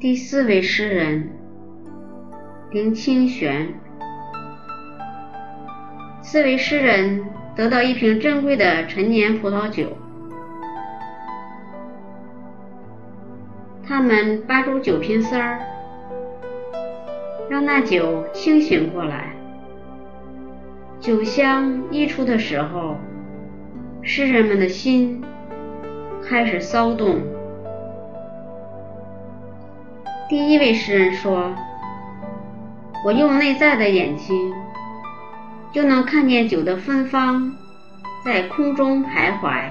第四位诗人林清玄。四位诗人得到一瓶珍贵的陈年葡萄酒，他们扒住酒瓶塞儿，让那酒清醒过来。酒香溢出的时候，诗人们的心开始骚动。第一位诗人说：“我用内在的眼睛，就能看见酒的芬芳在空中徘徊，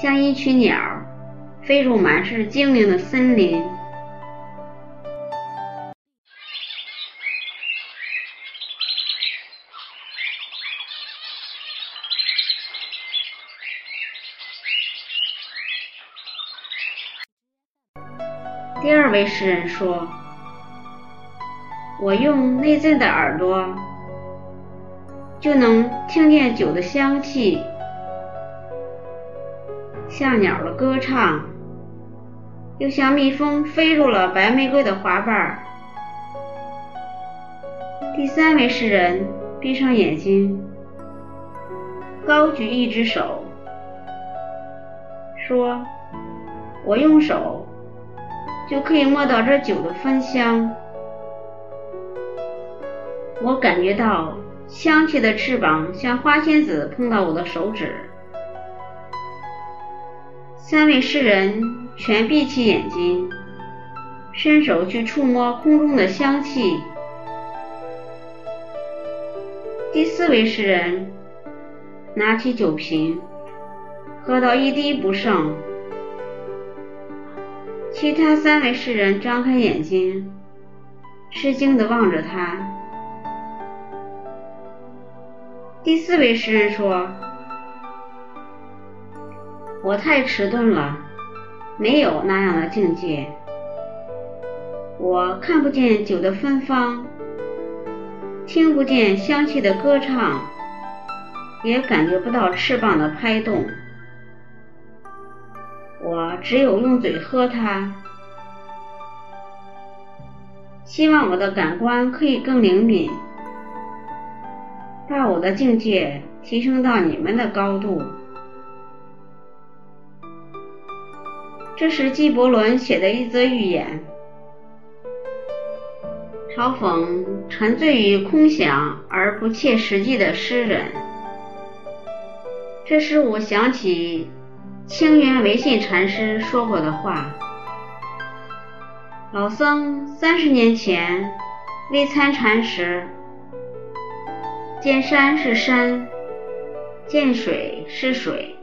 像一群鸟飞入满是精灵的森林。”第二位诗人说：“我用内在的耳朵，就能听见酒的香气，像鸟的歌唱，又像蜜蜂飞入了白玫瑰的花瓣。”第三位诗人闭上眼睛，高举一只手，说：“我用手。”就可以摸到这酒的芬香，我感觉到香气的翅膀像花仙子碰到我的手指。三位诗人全闭起眼睛，伸手去触摸空中的香气。第四位诗人拿起酒瓶，喝到一滴不剩。其他三位诗人张开眼睛，吃惊地望着他。第四位诗人说：“我太迟钝了，没有那样的境界。我看不见酒的芬芳，听不见香气的歌唱，也感觉不到翅膀的拍动。”我只有用嘴喝它，希望我的感官可以更灵敏，把我的境界提升到你们的高度。这是纪伯伦写的一则寓言，嘲讽沉醉于空想而不切实际的诗人。这使我想起。清源维信禅师说过的话：老僧三十年前未参禅时，见山是山，见水是水；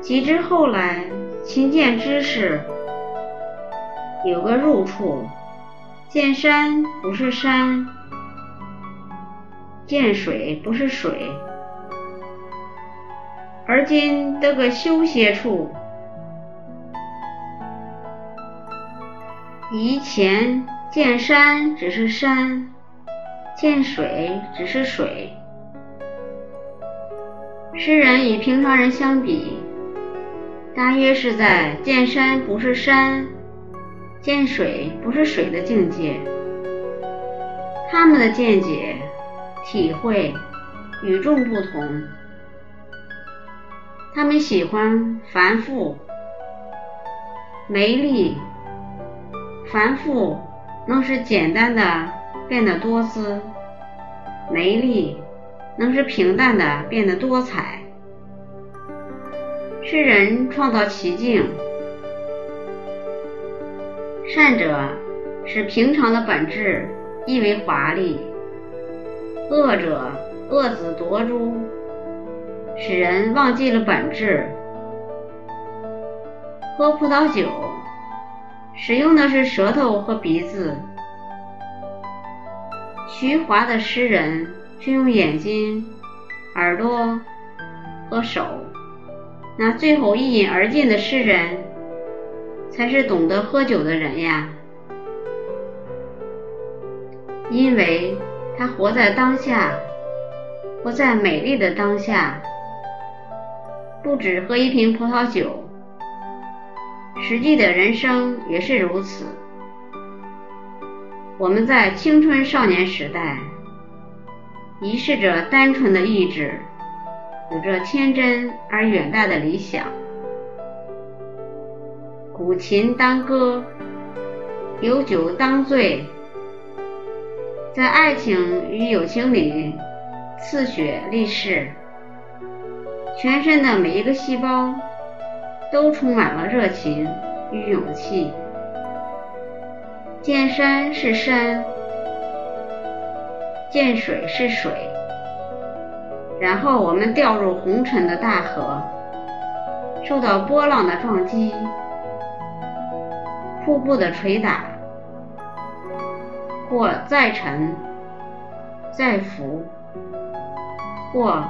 及至后来勤见知识，有个入处，见山不是山，见水不是水。而今得个休歇处，以前见山只是山，见水只是水。诗人与平常人相比，大约是在见山不是山，见水不是水的境界。他们的见解、体会与众不同。他们喜欢繁复、美丽。繁复能使简单的变得多姿，美丽能使平淡的变得多彩。诗人创造奇境，善者使平常的本质亦为华丽，恶者恶子夺珠。使人忘记了本质。喝葡萄酒，使用的是舌头和鼻子；徐华的诗人却用眼睛、耳朵和手。那最后一饮而尽的诗人，才是懂得喝酒的人呀，因为他活在当下，活在美丽的当下。不止喝一瓶葡萄酒，实际的人生也是如此。我们在青春少年时代，遗失着单纯的意志，有着天真而远大的理想。古琴当歌，有酒当醉，在爱情与友情里刺血立誓，全身的每一个细胞都充满了热情与勇气。见山是山，见水是水，然后我们掉入红尘的大河，受到波浪的撞击。瀑布的捶打，或再沉再浮，或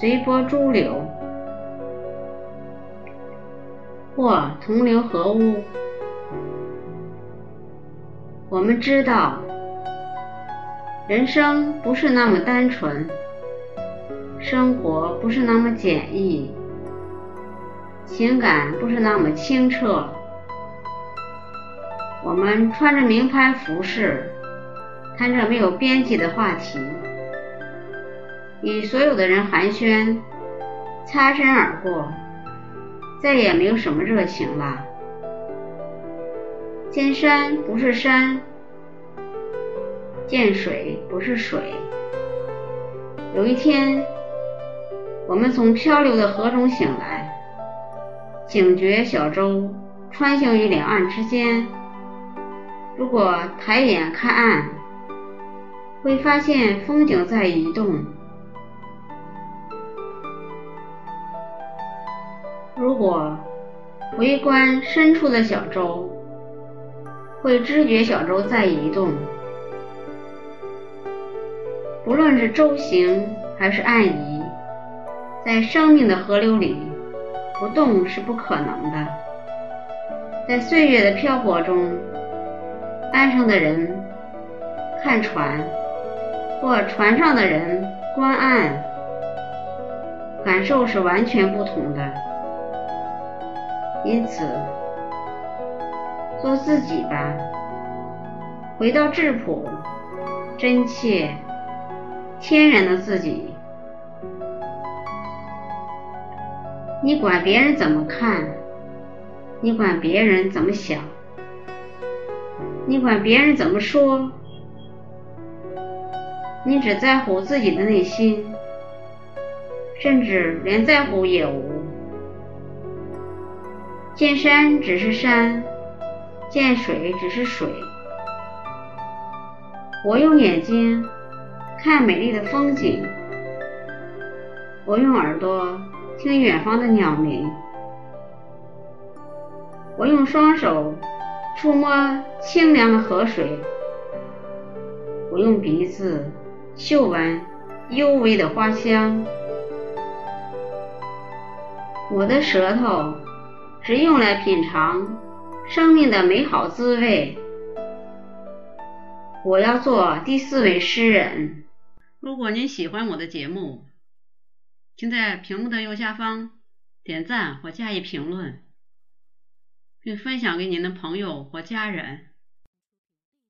随波逐流，或同流合污。我们知道，人生不是那么单纯，生活不是那么简易，情感不是那么清澈。我们穿着名牌服饰，谈着没有边际的话题，与所有的人寒暄，擦身而过，再也没有什么热情了。见山不是山，见水不是水。有一天，我们从漂流的河中醒来，警觉小舟穿行于两岸之间。如果抬眼看岸，会发现风景在移动；如果围观深处的小舟，会知觉小舟在移动。不论是舟行还是岸移，在生命的河流里，不动是不可能的。在岁月的漂泊中。岸上的人看船，或船上的人观岸，感受是完全不同的。因此，做自己吧，回到质朴、真切、天然的自己。你管别人怎么看，你管别人怎么想。你管别人怎么说，你只在乎自己的内心，甚至连在乎也无。见山只是山，见水只是水。我用眼睛看美丽的风景，我用耳朵听远方的鸟鸣，我用双手。触摸清凉的河水，我用鼻子嗅闻幽微的花香，我的舌头只用来品尝生命的美好滋味。我要做第四位诗人。如果您喜欢我的节目，请在屏幕的右下方点赞或加以评论。并分享给您的朋友或家人。